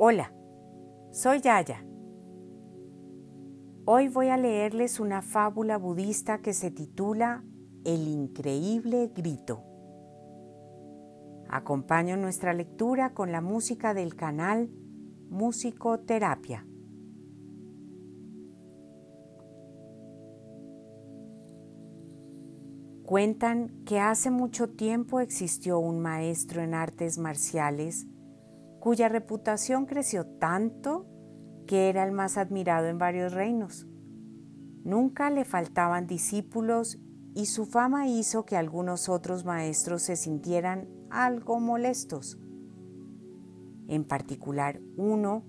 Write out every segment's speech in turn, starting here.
Hola, soy Yaya. Hoy voy a leerles una fábula budista que se titula El increíble grito. Acompaño nuestra lectura con la música del canal Musicoterapia. Cuentan que hace mucho tiempo existió un maestro en artes marciales cuya reputación creció tanto que era el más admirado en varios reinos. Nunca le faltaban discípulos y su fama hizo que algunos otros maestros se sintieran algo molestos. En particular uno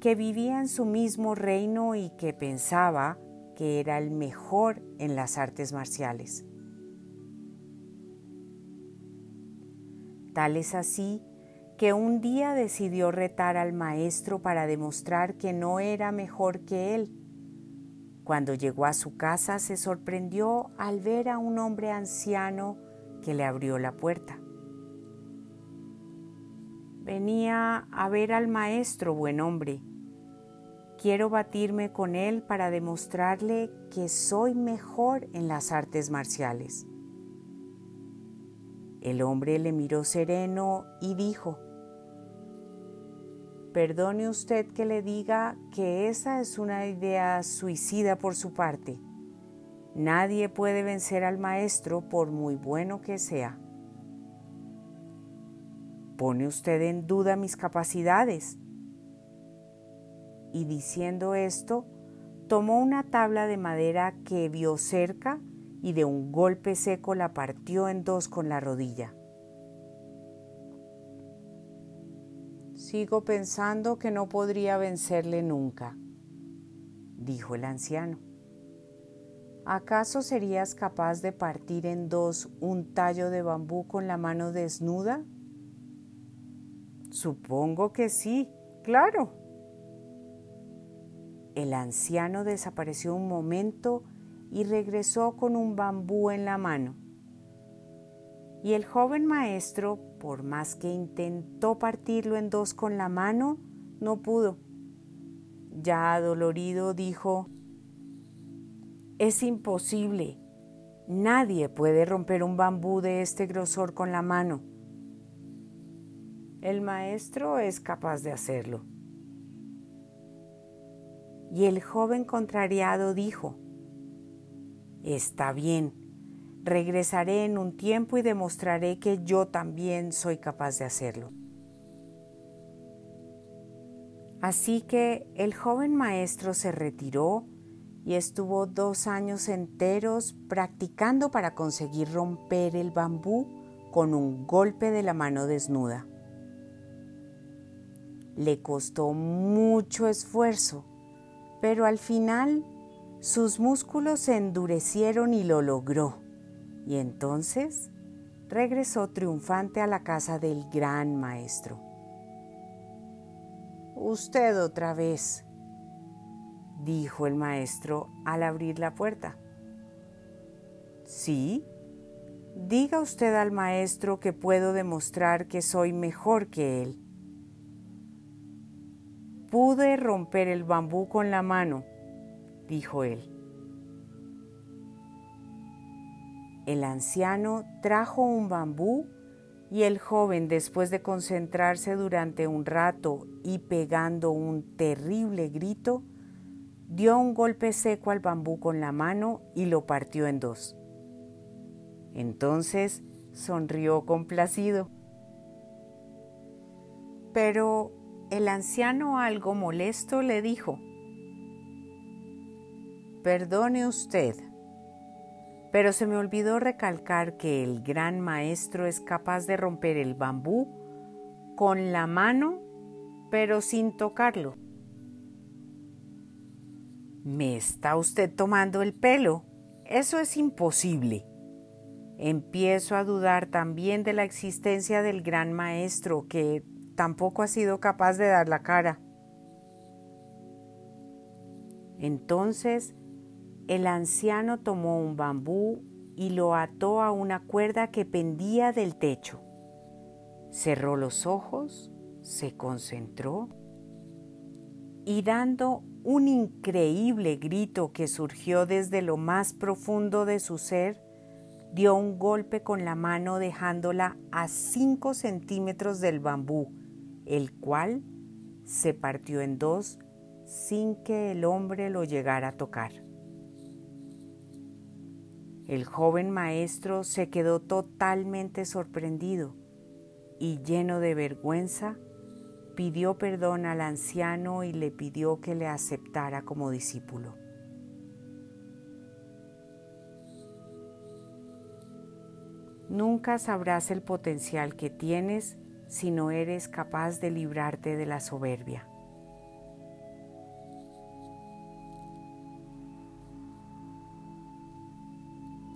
que vivía en su mismo reino y que pensaba que era el mejor en las artes marciales. Tal es así que un día decidió retar al maestro para demostrar que no era mejor que él. Cuando llegó a su casa se sorprendió al ver a un hombre anciano que le abrió la puerta. Venía a ver al maestro, buen hombre. Quiero batirme con él para demostrarle que soy mejor en las artes marciales. El hombre le miró sereno y dijo, Perdone usted que le diga que esa es una idea suicida por su parte. Nadie puede vencer al maestro por muy bueno que sea. ¿Pone usted en duda mis capacidades? Y diciendo esto, tomó una tabla de madera que vio cerca y de un golpe seco la partió en dos con la rodilla. Sigo pensando que no podría vencerle nunca, dijo el anciano. ¿Acaso serías capaz de partir en dos un tallo de bambú con la mano desnuda? Supongo que sí, claro. El anciano desapareció un momento y regresó con un bambú en la mano. Y el joven maestro, por más que intentó partirlo en dos con la mano, no pudo. Ya adolorido dijo, es imposible. Nadie puede romper un bambú de este grosor con la mano. El maestro es capaz de hacerlo. Y el joven contrariado dijo, Está bien, regresaré en un tiempo y demostraré que yo también soy capaz de hacerlo. Así que el joven maestro se retiró y estuvo dos años enteros practicando para conseguir romper el bambú con un golpe de la mano desnuda. Le costó mucho esfuerzo, pero al final sus músculos se endurecieron y lo logró. Y entonces regresó triunfante a la casa del gran maestro. Usted otra vez, dijo el maestro al abrir la puerta. Sí, diga usted al maestro que puedo demostrar que soy mejor que él. Pude romper el bambú con la mano dijo él. El anciano trajo un bambú y el joven, después de concentrarse durante un rato y pegando un terrible grito, dio un golpe seco al bambú con la mano y lo partió en dos. Entonces sonrió complacido. Pero el anciano, algo molesto, le dijo, Perdone usted, pero se me olvidó recalcar que el gran maestro es capaz de romper el bambú con la mano, pero sin tocarlo. ¿Me está usted tomando el pelo? Eso es imposible. Empiezo a dudar también de la existencia del gran maestro que tampoco ha sido capaz de dar la cara. Entonces el anciano tomó un bambú y lo ató a una cuerda que pendía del techo. Cerró los ojos, se concentró y dando un increíble grito que surgió desde lo más profundo de su ser, dio un golpe con la mano dejándola a 5 centímetros del bambú, el cual se partió en dos sin que el hombre lo llegara a tocar. El joven maestro se quedó totalmente sorprendido y lleno de vergüenza, pidió perdón al anciano y le pidió que le aceptara como discípulo. Nunca sabrás el potencial que tienes si no eres capaz de librarte de la soberbia.